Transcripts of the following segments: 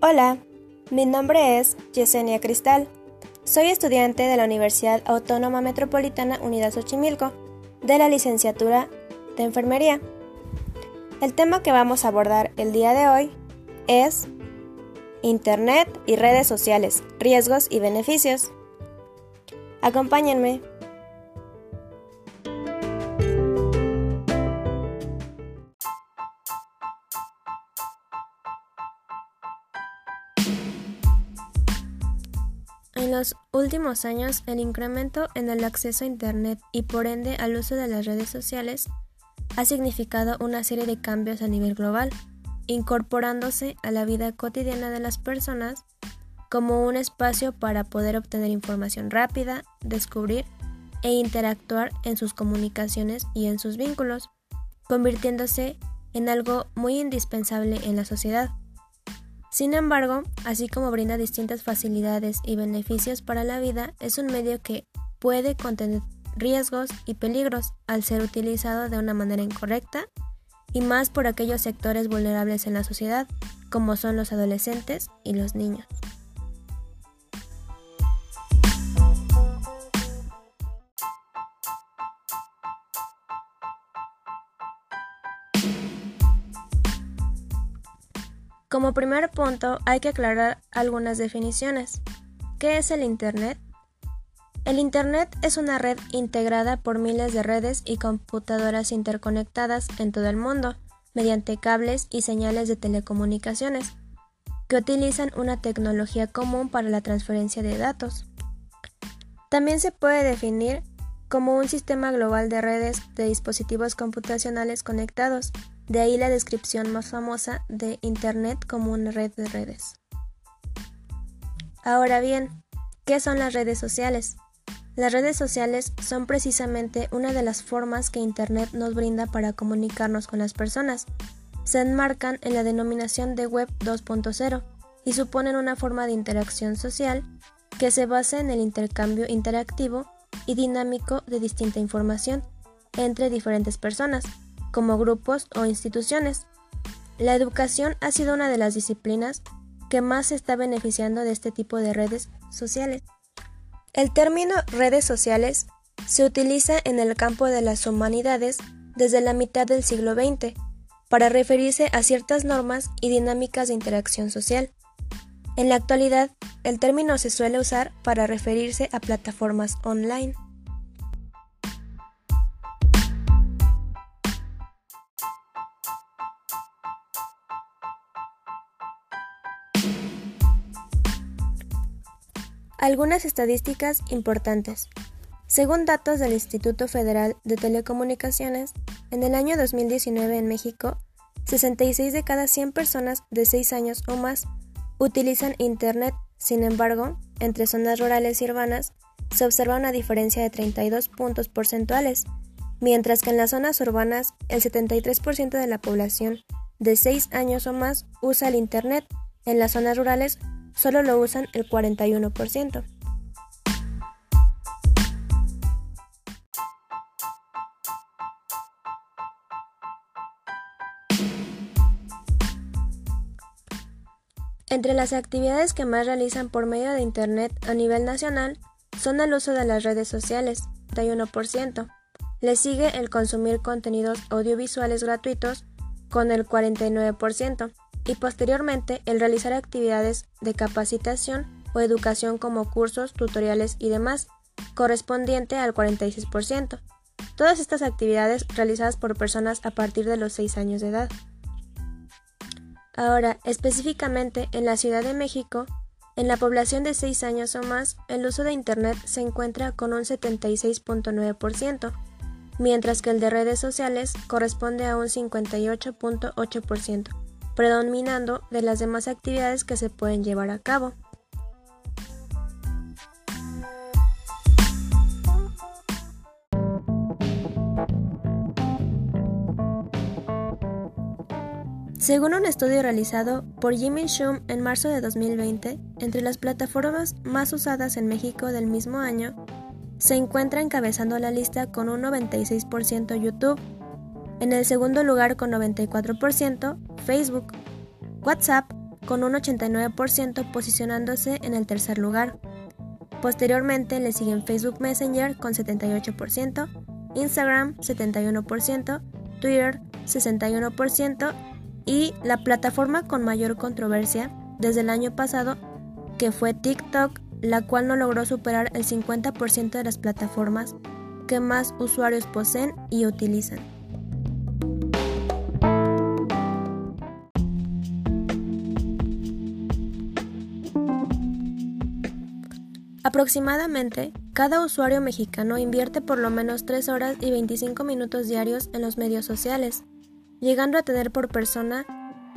Hola, mi nombre es Yesenia Cristal. Soy estudiante de la Universidad Autónoma Metropolitana Unidad Xochimilco, de la licenciatura de Enfermería. El tema que vamos a abordar el día de hoy es Internet y redes sociales, riesgos y beneficios. Acompáñenme. Últimos años, el incremento en el acceso a Internet y por ende al uso de las redes sociales ha significado una serie de cambios a nivel global, incorporándose a la vida cotidiana de las personas como un espacio para poder obtener información rápida, descubrir e interactuar en sus comunicaciones y en sus vínculos, convirtiéndose en algo muy indispensable en la sociedad. Sin embargo, así como brinda distintas facilidades y beneficios para la vida, es un medio que puede contener riesgos y peligros al ser utilizado de una manera incorrecta y más por aquellos sectores vulnerables en la sociedad, como son los adolescentes y los niños. Como primer punto hay que aclarar algunas definiciones. ¿Qué es el Internet? El Internet es una red integrada por miles de redes y computadoras interconectadas en todo el mundo mediante cables y señales de telecomunicaciones que utilizan una tecnología común para la transferencia de datos. También se puede definir como un sistema global de redes de dispositivos computacionales conectados de ahí la descripción más famosa de Internet como una red de redes. Ahora bien, ¿qué son las redes sociales? Las redes sociales son precisamente una de las formas que Internet nos brinda para comunicarnos con las personas. Se enmarcan en la denominación de Web 2.0 y suponen una forma de interacción social que se basa en el intercambio interactivo y dinámico de distinta información entre diferentes personas como grupos o instituciones. La educación ha sido una de las disciplinas que más se está beneficiando de este tipo de redes sociales. El término redes sociales se utiliza en el campo de las humanidades desde la mitad del siglo XX para referirse a ciertas normas y dinámicas de interacción social. En la actualidad, el término se suele usar para referirse a plataformas online. Algunas estadísticas importantes. Según datos del Instituto Federal de Telecomunicaciones, en el año 2019 en México, 66 de cada 100 personas de 6 años o más utilizan Internet. Sin embargo, entre zonas rurales y urbanas se observa una diferencia de 32 puntos porcentuales, mientras que en las zonas urbanas el 73% de la población de 6 años o más usa el Internet, en las zonas rurales solo lo usan el 41%. Entre las actividades que más realizan por medio de Internet a nivel nacional son el uso de las redes sociales, 31%. Le sigue el consumir contenidos audiovisuales gratuitos con el 49% y posteriormente el realizar actividades de capacitación o educación como cursos, tutoriales y demás, correspondiente al 46%. Todas estas actividades realizadas por personas a partir de los 6 años de edad. Ahora, específicamente en la Ciudad de México, en la población de 6 años o más, el uso de Internet se encuentra con un 76.9%, mientras que el de redes sociales corresponde a un 58.8% predominando de las demás actividades que se pueden llevar a cabo. Según un estudio realizado por Jimmy Shum en marzo de 2020, entre las plataformas más usadas en México del mismo año, se encuentra encabezando la lista con un 96% YouTube, en el segundo lugar con 94% Facebook, WhatsApp con un 89% posicionándose en el tercer lugar. Posteriormente le siguen Facebook Messenger con 78%, Instagram 71%, Twitter 61% y la plataforma con mayor controversia desde el año pasado que fue TikTok, la cual no logró superar el 50% de las plataformas que más usuarios poseen y utilizan. Aproximadamente, cada usuario mexicano invierte por lo menos 3 horas y 25 minutos diarios en los medios sociales, llegando a tener por persona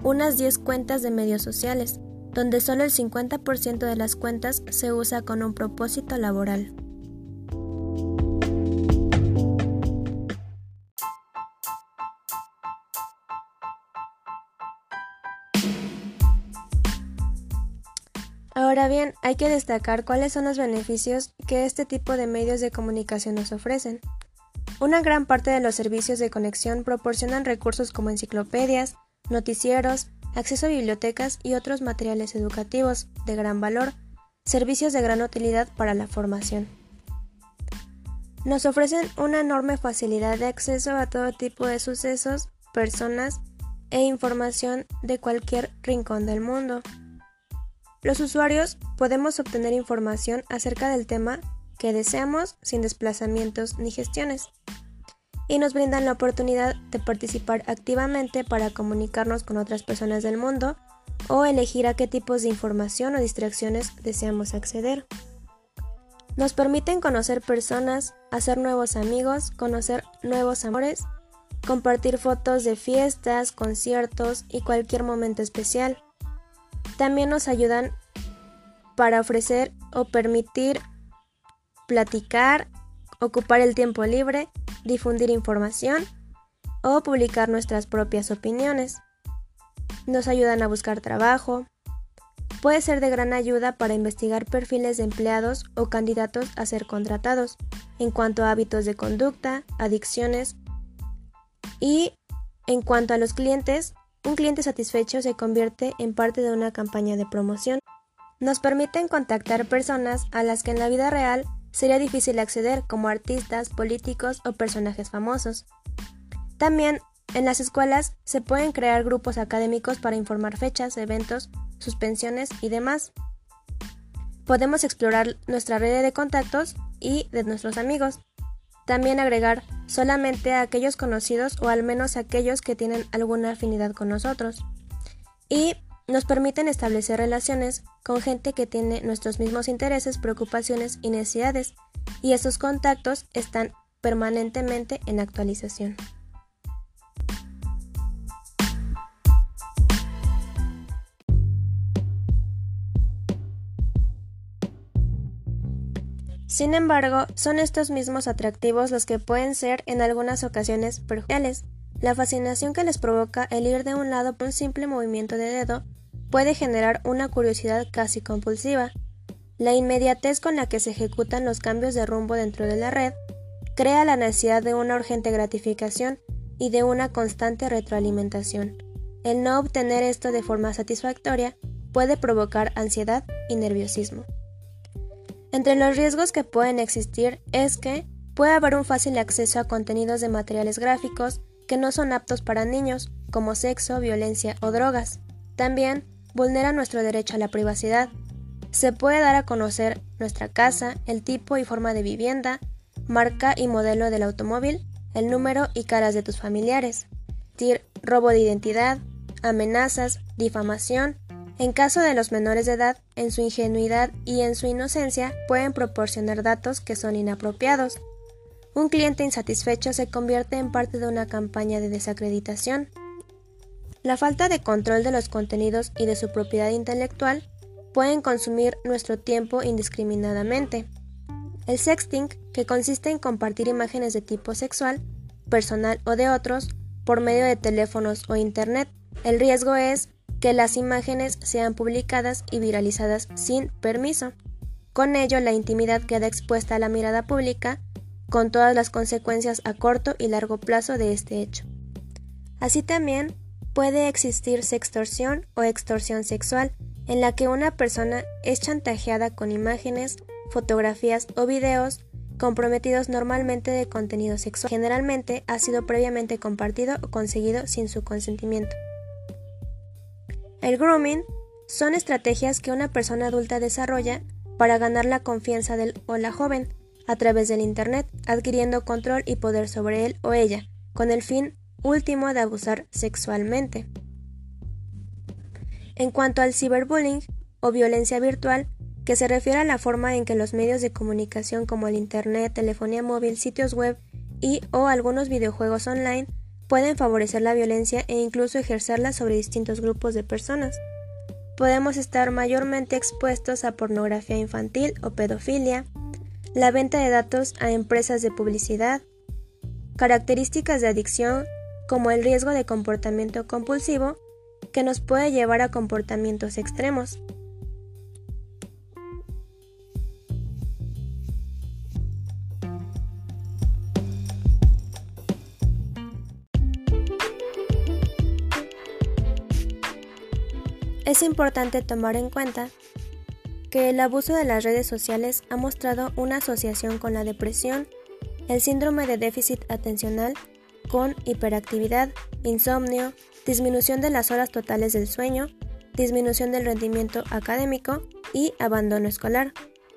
unas 10 cuentas de medios sociales, donde solo el 50% de las cuentas se usa con un propósito laboral. Ahora bien, hay que destacar cuáles son los beneficios que este tipo de medios de comunicación nos ofrecen. Una gran parte de los servicios de conexión proporcionan recursos como enciclopedias, noticieros, acceso a bibliotecas y otros materiales educativos de gran valor, servicios de gran utilidad para la formación. Nos ofrecen una enorme facilidad de acceso a todo tipo de sucesos, personas e información de cualquier rincón del mundo. Los usuarios podemos obtener información acerca del tema que deseamos sin desplazamientos ni gestiones y nos brindan la oportunidad de participar activamente para comunicarnos con otras personas del mundo o elegir a qué tipos de información o distracciones deseamos acceder. Nos permiten conocer personas, hacer nuevos amigos, conocer nuevos amores, compartir fotos de fiestas, conciertos y cualquier momento especial también nos ayudan para ofrecer o permitir platicar, ocupar el tiempo libre, difundir información o publicar nuestras propias opiniones. Nos ayudan a buscar trabajo. Puede ser de gran ayuda para investigar perfiles de empleados o candidatos a ser contratados en cuanto a hábitos de conducta, adicciones y en cuanto a los clientes, un cliente satisfecho se convierte en parte de una campaña de promoción. Nos permiten contactar personas a las que en la vida real sería difícil acceder, como artistas, políticos o personajes famosos. También en las escuelas se pueden crear grupos académicos para informar fechas, eventos, suspensiones y demás. Podemos explorar nuestra red de contactos y de nuestros amigos. También agregar solamente a aquellos conocidos o al menos a aquellos que tienen alguna afinidad con nosotros. Y nos permiten establecer relaciones con gente que tiene nuestros mismos intereses, preocupaciones y necesidades, y estos contactos están permanentemente en actualización. Sin embargo, son estos mismos atractivos los que pueden ser en algunas ocasiones perjudiciales. La fascinación que les provoca el ir de un lado por un simple movimiento de dedo puede generar una curiosidad casi compulsiva. La inmediatez con la que se ejecutan los cambios de rumbo dentro de la red crea la necesidad de una urgente gratificación y de una constante retroalimentación. El no obtener esto de forma satisfactoria puede provocar ansiedad y nerviosismo. Entre los riesgos que pueden existir es que puede haber un fácil acceso a contenidos de materiales gráficos que no son aptos para niños, como sexo, violencia o drogas. También vulnera nuestro derecho a la privacidad. Se puede dar a conocer nuestra casa, el tipo y forma de vivienda, marca y modelo del automóvil, el número y caras de tus familiares, robo de identidad, amenazas, difamación, en caso de los menores de edad, en su ingenuidad y en su inocencia pueden proporcionar datos que son inapropiados. Un cliente insatisfecho se convierte en parte de una campaña de desacreditación. La falta de control de los contenidos y de su propiedad intelectual pueden consumir nuestro tiempo indiscriminadamente. El sexting, que consiste en compartir imágenes de tipo sexual, personal o de otros, por medio de teléfonos o Internet. El riesgo es que las imágenes sean publicadas y viralizadas sin permiso. Con ello, la intimidad queda expuesta a la mirada pública, con todas las consecuencias a corto y largo plazo de este hecho. Así también, puede existir sextorsión o extorsión sexual, en la que una persona es chantajeada con imágenes, fotografías o videos comprometidos normalmente de contenido sexual. Generalmente ha sido previamente compartido o conseguido sin su consentimiento. El grooming son estrategias que una persona adulta desarrolla para ganar la confianza del o la joven a través del Internet, adquiriendo control y poder sobre él o ella, con el fin último de abusar sexualmente. En cuanto al ciberbullying o violencia virtual, que se refiere a la forma en que los medios de comunicación como el Internet, telefonía móvil, sitios web y o algunos videojuegos online pueden favorecer la violencia e incluso ejercerla sobre distintos grupos de personas. Podemos estar mayormente expuestos a pornografía infantil o pedofilia, la venta de datos a empresas de publicidad, características de adicción como el riesgo de comportamiento compulsivo que nos puede llevar a comportamientos extremos. Es importante tomar en cuenta que el abuso de las redes sociales ha mostrado una asociación con la depresión, el síndrome de déficit atencional con hiperactividad, insomnio, disminución de las horas totales del sueño, disminución del rendimiento académico y abandono escolar.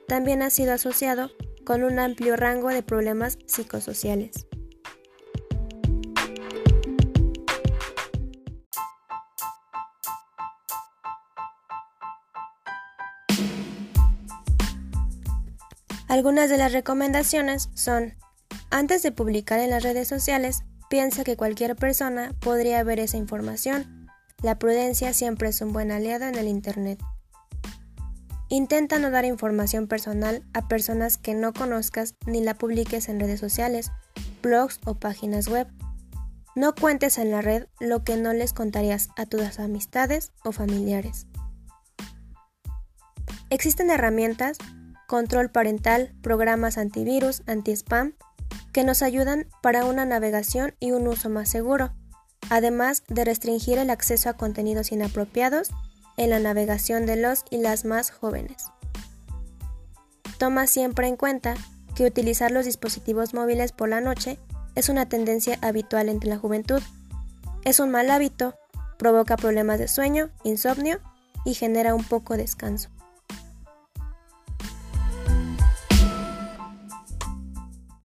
También ha sido asociado con un amplio rango de problemas psicosociales. Algunas de las recomendaciones son, antes de publicar en las redes sociales, piensa que cualquier persona podría ver esa información. La prudencia siempre es un buen aliado en el Internet. Intenta no dar información personal a personas que no conozcas ni la publiques en redes sociales, blogs o páginas web. No cuentes en la red lo que no les contarías a tus amistades o familiares. Existen herramientas, control parental, programas antivirus, anti-spam, que nos ayudan para una navegación y un uso más seguro, además de restringir el acceso a contenidos inapropiados en la navegación de los y las más jóvenes. Toma siempre en cuenta que utilizar los dispositivos móviles por la noche es una tendencia habitual entre la juventud. Es un mal hábito, provoca problemas de sueño, insomnio y genera un poco descanso.